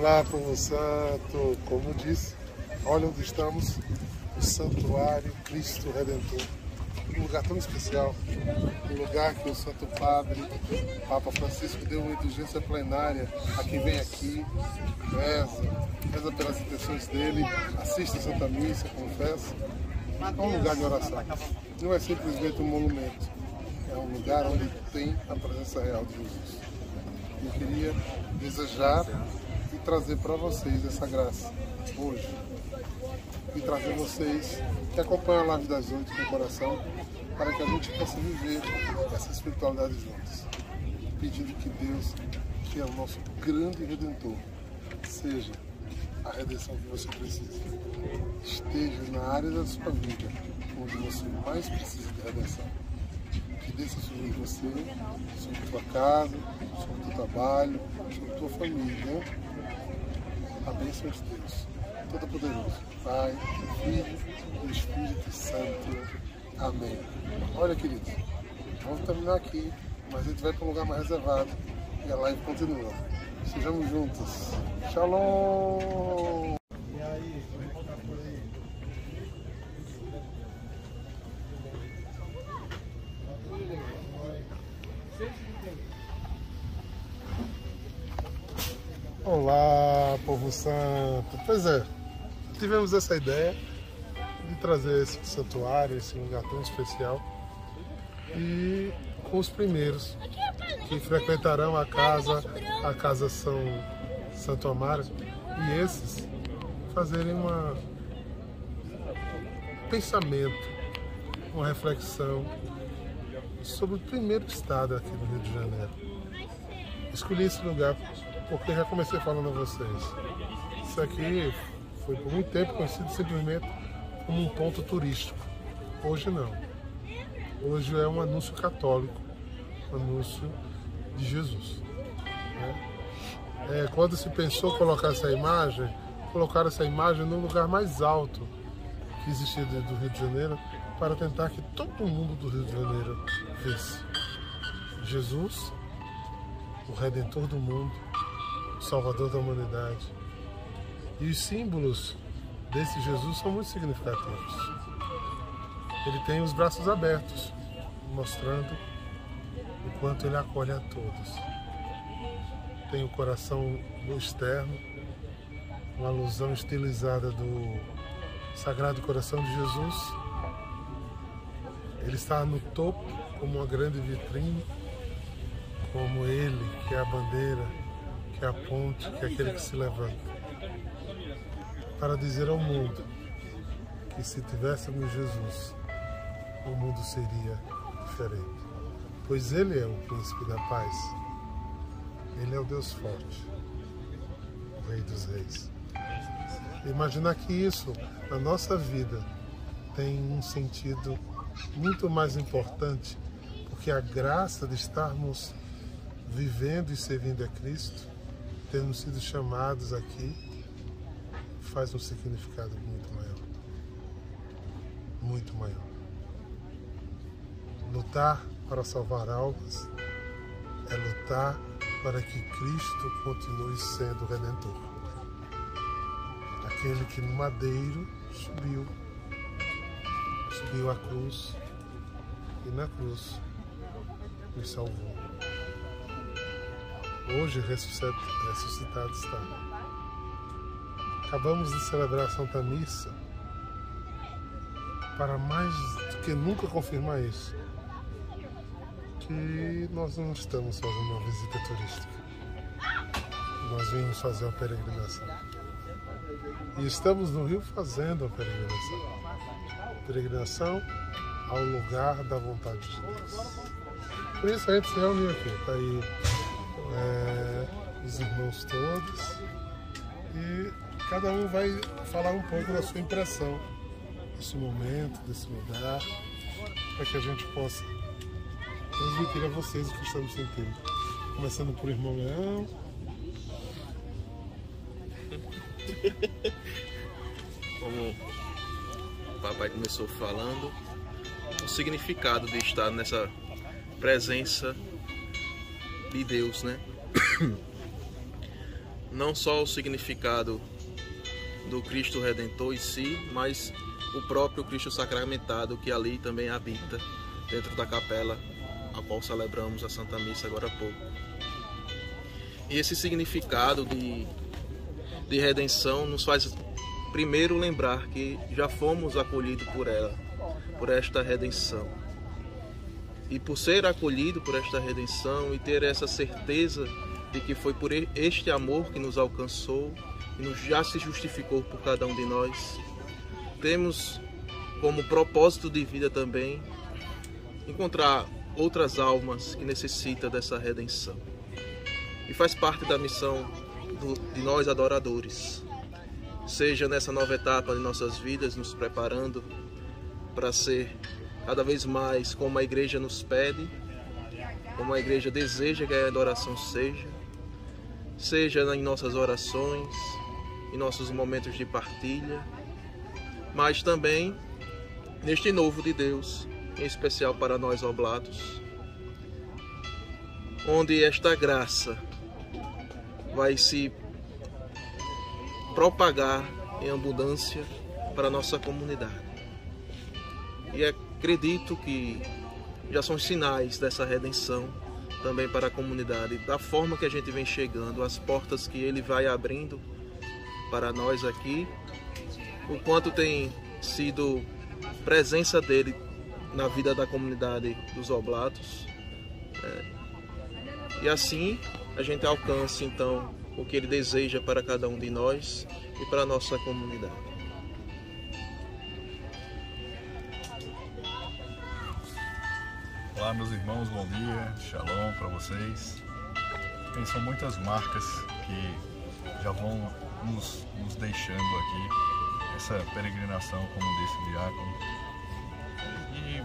Olá, povo santo. Como disse, olha onde estamos, o Santuário Cristo Redentor. Um lugar tão especial, um lugar que o Santo Padre, Papa Francisco, deu uma indulgência plenária a quem vem aqui, reza, reza pelas intenções dele, assiste a Santa Missa, confessa. É um lugar de oração. Não é simplesmente um monumento, é um lugar onde tem a presença real de Jesus. Eu queria desejar trazer para vocês essa graça hoje. E trazer vocês que acompanham a live das oito com o coração para que a gente possa viver essa espiritualidade juntos. Pedindo que Deus, que é o nosso grande redentor, seja a redenção que você precisa. Esteja na área da sua vida onde você mais precisa de redenção. Que desça sobre você, sobre tua casa, sobre teu trabalho, sobre tua família. A bênção de Deus, Todo-Poderoso, Pai, Filho e Espírito Santo. Amém. Olha, queridos, vamos terminar aqui, mas a gente vai para um lugar mais reservado e a live continua. Sejamos juntos. Shalom! Santo. Pois é, tivemos essa ideia de trazer esse santuário, esse lugar tão especial e com os primeiros que frequentarão a casa, a casa São Santo Amaro, e esses fazerem uma um pensamento, uma reflexão sobre o primeiro estado aqui no Rio de Janeiro. Escolhi esse lugar porque já comecei falando a vocês. Isso aqui foi por muito tempo conhecido simplesmente como um ponto turístico. Hoje não. Hoje é um anúncio católico, um anúncio de Jesus. Né? É, quando se pensou colocar essa imagem, colocar essa imagem no lugar mais alto que existia do Rio de Janeiro, para tentar que todo mundo do Rio de Janeiro visse Jesus, o Redentor do mundo, Salvador da humanidade. E os símbolos desse Jesus são muito significativos. Ele tem os braços abertos, mostrando o quanto ele acolhe a todos. Tem o coração no externo, uma alusão estilizada do Sagrado Coração de Jesus. Ele está no topo como uma grande vitrine, como ele que é a bandeira, que é a ponte, que é aquele que se levanta. Para dizer ao mundo que se tivéssemos Jesus, o mundo seria diferente. Pois Ele é o príncipe da paz. Ele é o Deus forte, o Rei dos Reis. Imaginar que isso, na nossa vida, tem um sentido muito mais importante, porque a graça de estarmos vivendo e servindo a Cristo, termos sido chamados aqui, faz um significado muito maior. Muito maior. Lutar para salvar almas é lutar para que Cristo continue sendo o Redentor. Aquele que no madeiro subiu, subiu a cruz e na cruz nos salvou. Hoje ressuscitado está. Acabamos de celebrar a Santa Missa para mais do que nunca confirmar isso. Que nós não estamos fazendo uma visita turística. Nós vimos fazer uma peregrinação. E estamos no Rio fazendo a peregrinação. Peregrinação ao lugar da vontade de Deus. Por isso a gente se reuniu aqui. Está aí é, os irmãos todos. E cada um vai falar um pouco da sua impressão desse momento, desse lugar, para que a gente possa transmitir a vocês o que estamos sentindo. Começando por irmão Leão. Como o papai começou falando, o significado de estar nessa presença de Deus, né? não só o significado do Cristo Redentor em si, mas o próprio Cristo sacramentado que ali também habita dentro da capela a qual celebramos a Santa Missa agora há pouco. E esse significado de, de redenção nos faz primeiro lembrar que já fomos acolhidos por ela, por esta redenção. E por ser acolhido por esta redenção e ter essa certeza de que foi por este amor que nos alcançou e nos já se justificou por cada um de nós, temos como propósito de vida também encontrar outras almas que necessitam dessa redenção. E faz parte da missão do, de nós adoradores, seja nessa nova etapa de nossas vidas, nos preparando para ser cada vez mais como a igreja nos pede, como a igreja deseja que a adoração seja, seja em nossas orações, em nossos momentos de partilha, mas também neste novo de Deus, em especial para nós oblatos, onde esta graça vai se propagar em abundância para a nossa comunidade. E acredito que já são sinais dessa redenção também para a comunidade, da forma que a gente vem chegando, as portas que ele vai abrindo para nós aqui, o quanto tem sido presença dele na vida da comunidade dos Oblatos. É, e assim a gente alcance então o que ele deseja para cada um de nós e para a nossa comunidade. Olá, meus irmãos, bom dia, shalom para vocês. Tem, são muitas marcas que já vão nos, nos deixando aqui, essa peregrinação, como disse o Diácono. E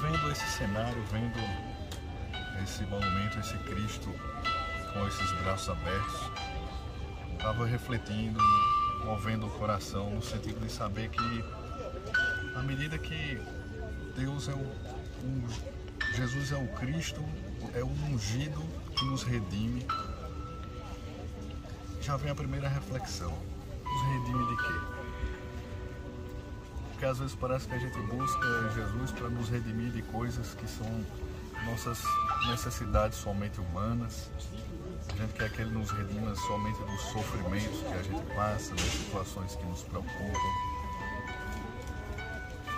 vendo esse cenário, vendo esse monumento, esse Cristo com esses braços abertos, estava refletindo, movendo o coração no sentido de saber que à medida que Deus é o, um, Jesus é o Cristo, é o ungido que nos redime, já vem a primeira reflexão. Nos redime de quê? Porque às vezes parece que a gente busca Jesus para nos redimir de coisas que são nossas necessidades somente humanas, a gente quer que Ele nos redima somente dos sofrimentos que a gente passa, das situações que nos preocupam.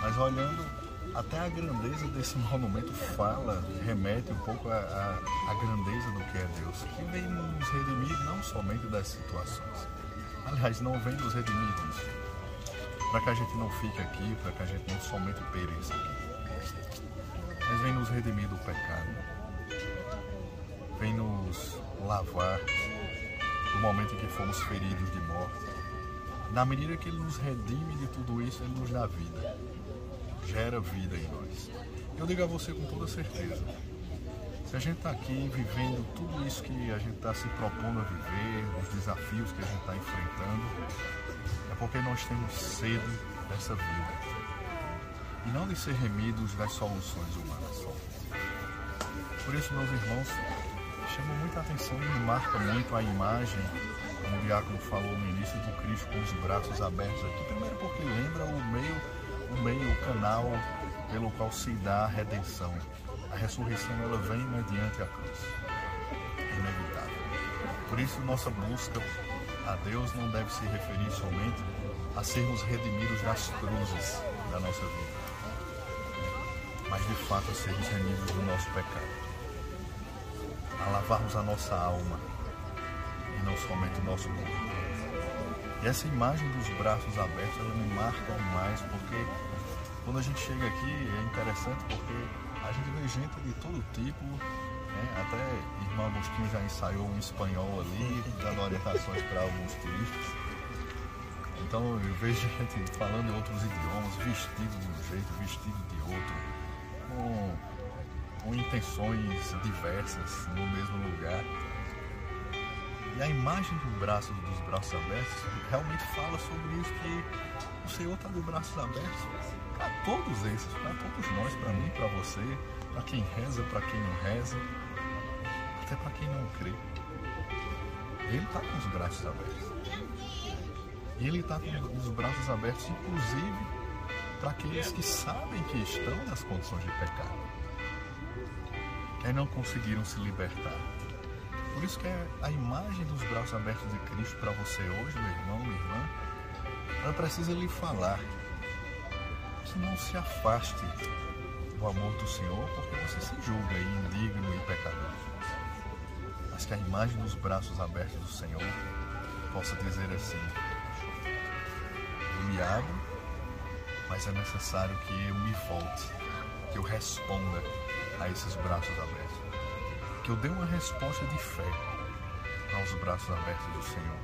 Mas olhando até a grandeza desse monumento fala, remete um pouco à, grandeza do que é Deus, que vem nos redimir não somente das situações. Aliás, não vem nos redimir disso. Para que a gente não fique aqui, para que a gente não somente pereça aqui. Mas vem nos redimir do pecado. Vem nos lavar do momento em que fomos feridos de morte. Na medida que Ele nos redime de tudo isso, Ele nos dá vida, gera vida em nós. Eu digo a você com toda certeza: se a gente está aqui vivendo tudo isso que a gente está se propondo a viver, os desafios que a gente está enfrentando, é porque nós temos sede dessa vida e não de ser remidos das soluções humanas. Por isso, meus irmãos, chama muita atenção e marca muito a imagem, como o Diácono falou no início, do Cristo com os braços abertos aqui. Primeiro porque lembra o meio, o meio, o canal pelo qual se dá a redenção. A ressurreição ela vem mediante a cruz. É inevitável. Por isso nossa busca a Deus não deve se referir somente a sermos redimidos das cruzes da nossa vida, mas de fato a sermos remidos do nosso pecado a lavarmos a nossa alma e não somente o nosso corpo. Essa imagem dos braços abertos, ela me marca mais, porque quando a gente chega aqui é interessante porque a gente vê gente de todo tipo, né? até irmão Agostinho já ensaiou um espanhol ali, dando orientações para alguns turistas. Então eu vejo gente falando outros idiomas, vestido de um jeito, vestido de outro, com com intenções diversas no mesmo lugar. E a imagem do braço, dos braços abertos realmente fala sobre isso, que o Senhor está de braços abertos para todos esses, para todos nós, para mim, para você, para quem reza, para quem não reza, até para quem não crê. Ele está com os braços abertos. Ele está com os braços abertos, inclusive, para aqueles que sabem que estão nas condições de pecado. Que não conseguiram se libertar. Por isso que a imagem dos braços abertos de Cristo para você hoje, meu irmão, minha irmã, ela precisa lhe falar que não se afaste do amor do Senhor porque você se julga indigno e pecador. Mas que a imagem dos braços abertos do Senhor possa dizer assim: Eu me abro, mas é necessário que eu me volte, que eu responda a esses braços abertos. Que eu dê uma resposta de fé aos braços abertos do Senhor.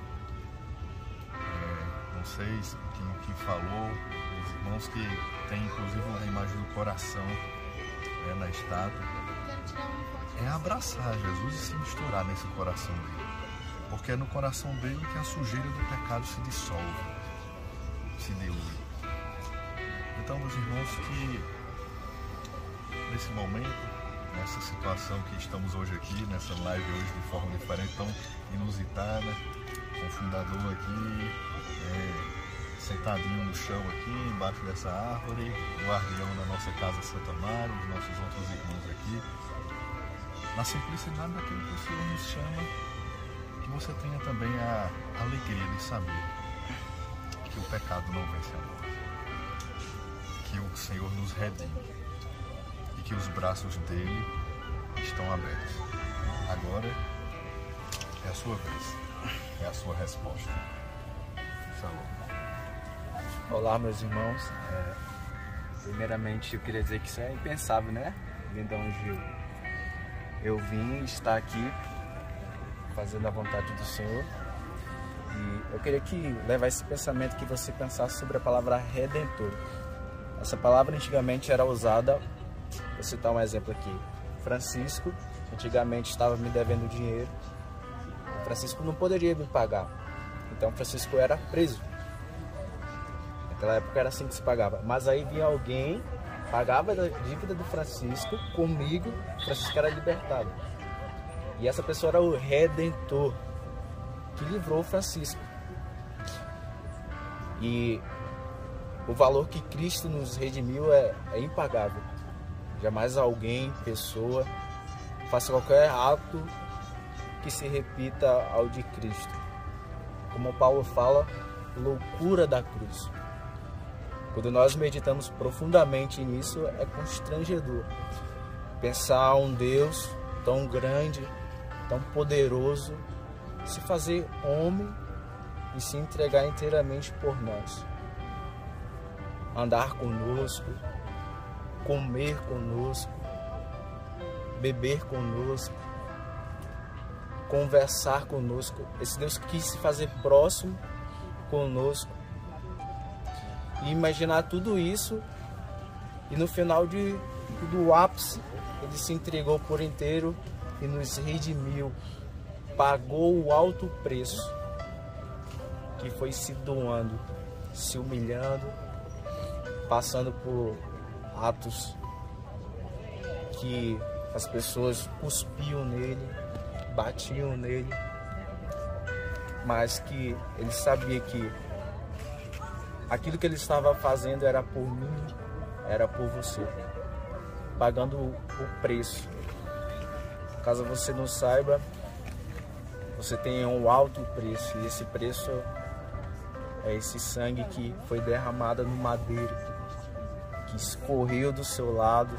É, não sei quem, quem falou, os irmãos que têm inclusive a imagem do coração né, na estátua é abraçar Jesus e se misturar nesse coração dele. Porque é no coração dele que a sujeira do pecado se dissolve, se dilui. Então, meus irmãos, que nesse momento, nessa situação que estamos hoje aqui, nessa live hoje de forma diferente, tão inusitada, com o fundador aqui, é, sentadinho no chão aqui, embaixo dessa árvore, guardião da nossa casa Santa Mário, os nossos outros irmãos aqui, na simplicidade daquilo que o Senhor nos chama, que você tenha também a alegria de saber que o pecado não vence a morte, que o Senhor nos redime e que os braços dele estão abertos. Agora é a sua vez, é a sua resposta. Shalom. Olá, meus irmãos. É, primeiramente, eu queria dizer que isso é impensável, né? Lindão Gil eu vim estar aqui fazendo a vontade do Senhor. E eu queria que levar esse pensamento que você pensasse sobre a palavra redentor. Essa palavra antigamente era usada, vou citar um exemplo aqui. Francisco antigamente estava me devendo dinheiro. Francisco não poderia me pagar. Então Francisco era preso. Naquela época era assim que se pagava. Mas aí vinha alguém pagava a dívida do Francisco comigo, Francisco era libertado. E essa pessoa era o redentor que livrou Francisco. E o valor que Cristo nos redimiu é, é impagável. Jamais alguém, pessoa, faça qualquer ato que se repita ao de Cristo. Como Paulo fala, loucura da cruz. Quando nós meditamos profundamente nisso, é constrangedor. Pensar um Deus tão grande, tão poderoso, se fazer homem e se entregar inteiramente por nós. Andar conosco, comer conosco, beber conosco, conversar conosco. Esse Deus quis se fazer próximo conosco e imaginar tudo isso e no final de, do ápice ele se entregou por inteiro e nos redimiu, pagou o alto preço que foi se doando, se humilhando, passando por atos que as pessoas cuspiam nele, batiam nele, mas que ele sabia que aquilo que ele estava fazendo era por mim, era por você, pagando o preço. Caso você não saiba, você tem um alto preço e esse preço é esse sangue que foi derramado no madeiro, que escorreu do seu lado,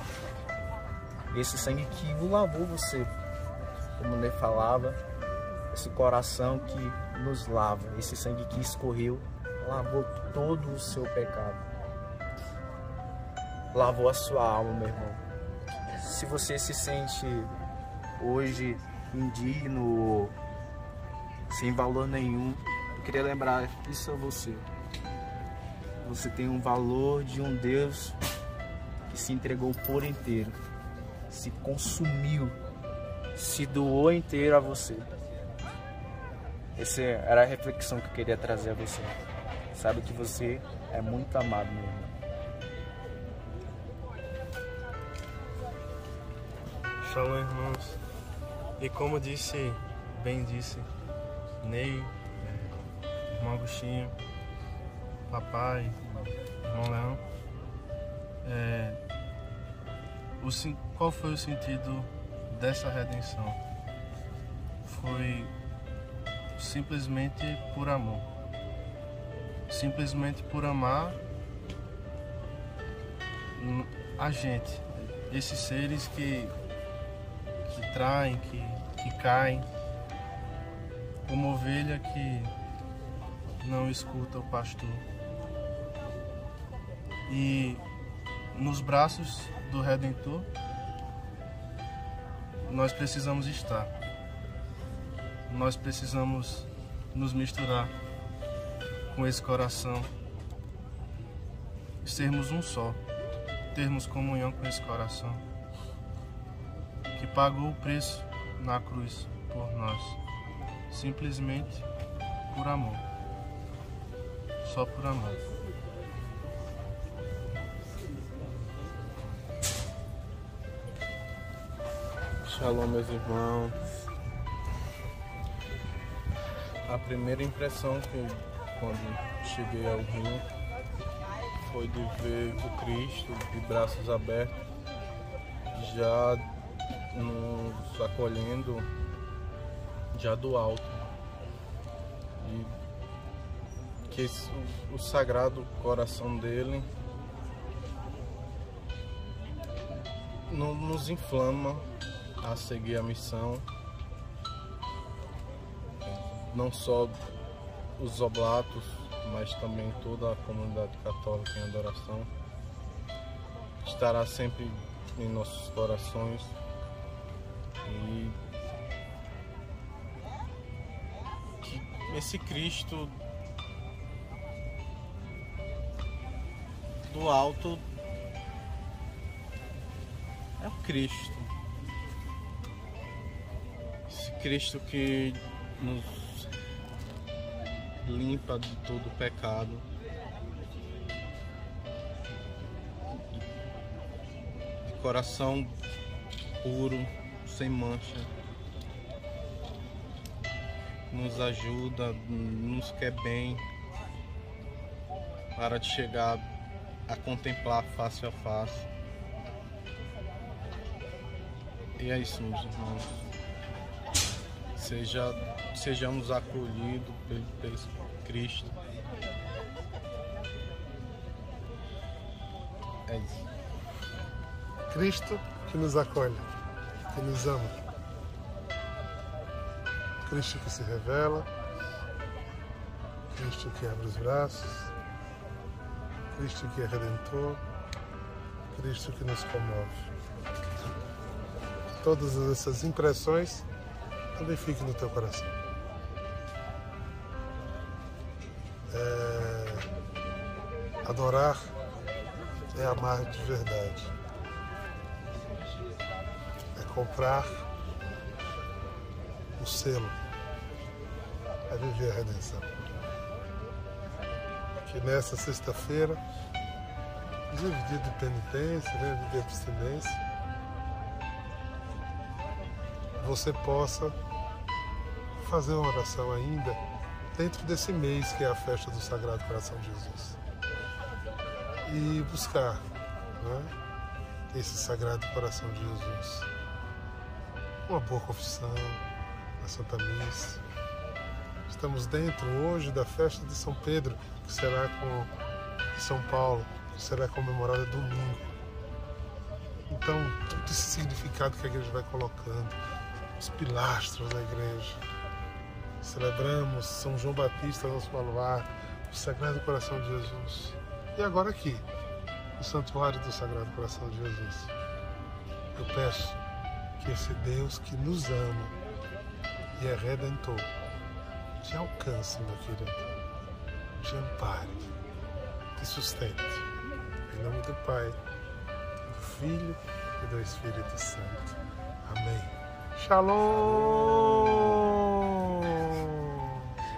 esse sangue que lavou você, como ele falava, esse coração que nos lava, esse sangue que escorreu lavou todo o seu pecado. Lavou a sua alma, meu irmão. Se você se sente hoje indigno, sem valor nenhum, eu queria lembrar isso a você. Você tem um valor de um Deus que se entregou por inteiro, se consumiu, se doou inteiro a você. Essa era a reflexão que eu queria trazer a você. Sabe que você é muito amado, meu irmão. Shalom, irmãos. E como disse, bem disse Ney, irmão Agostinho, papai, irmão Leão. É, o, qual foi o sentido dessa redenção? Foi simplesmente por amor. Simplesmente por amar a gente, esses seres que, que traem, que, que caem, uma ovelha que não escuta o pastor. E nos braços do Redentor, nós precisamos estar. Nós precisamos nos misturar com esse coração, sermos um só termos comunhão com esse coração que pagou o preço na cruz por nós, simplesmente por amor, só por amor. Shalom, meus irmãos. A primeira impressão que quando cheguei ao Rio foi de ver o Cristo de braços abertos, já nos acolhendo já do alto. E que o sagrado coração dele nos inflama a seguir a missão, não só os oblatos mas também toda a comunidade católica em adoração. Estará sempre em nossos corações. E que esse Cristo do alto é o Cristo. Cristo que nos limpa de todo pecado. De coração puro, sem mancha. Nos ajuda, nos quer bem para de chegar a contemplar face a face. E é isso, meus irmãos. Seja, sejamos acolhidos pelo, pelo Cristo. É isso. Cristo que nos acolhe, que nos ama. Cristo que se revela, Cristo que abre os braços, Cristo que é redentor, Cristo que nos comove. Todas essas impressões também fiquem no teu coração. Adorar é amar de verdade. É comprar o selo. É viver a redenção. Que nessa sexta-feira, dia de penitência, né, de abstinência, você possa fazer uma oração ainda dentro desse mês que é a festa do Sagrado Coração de Jesus e buscar né, esse Sagrado Coração de Jesus. Uma boa confissão, a Santa Missa. Estamos dentro hoje da festa de São Pedro, que será com São Paulo, que será comemorada domingo. Então, todo esse significado que a igreja vai colocando, os pilastros da igreja. Celebramos São João Batista, nosso baluarte, o Sagrado Coração de Jesus. E agora aqui, no Santuário do Sagrado Coração de Jesus, eu peço que esse Deus que nos ama e é redentor te alcance, meu querido, te ampare, te sustente. Em nome do Pai, do Filho e do Espírito Santo. Amém. Shalom!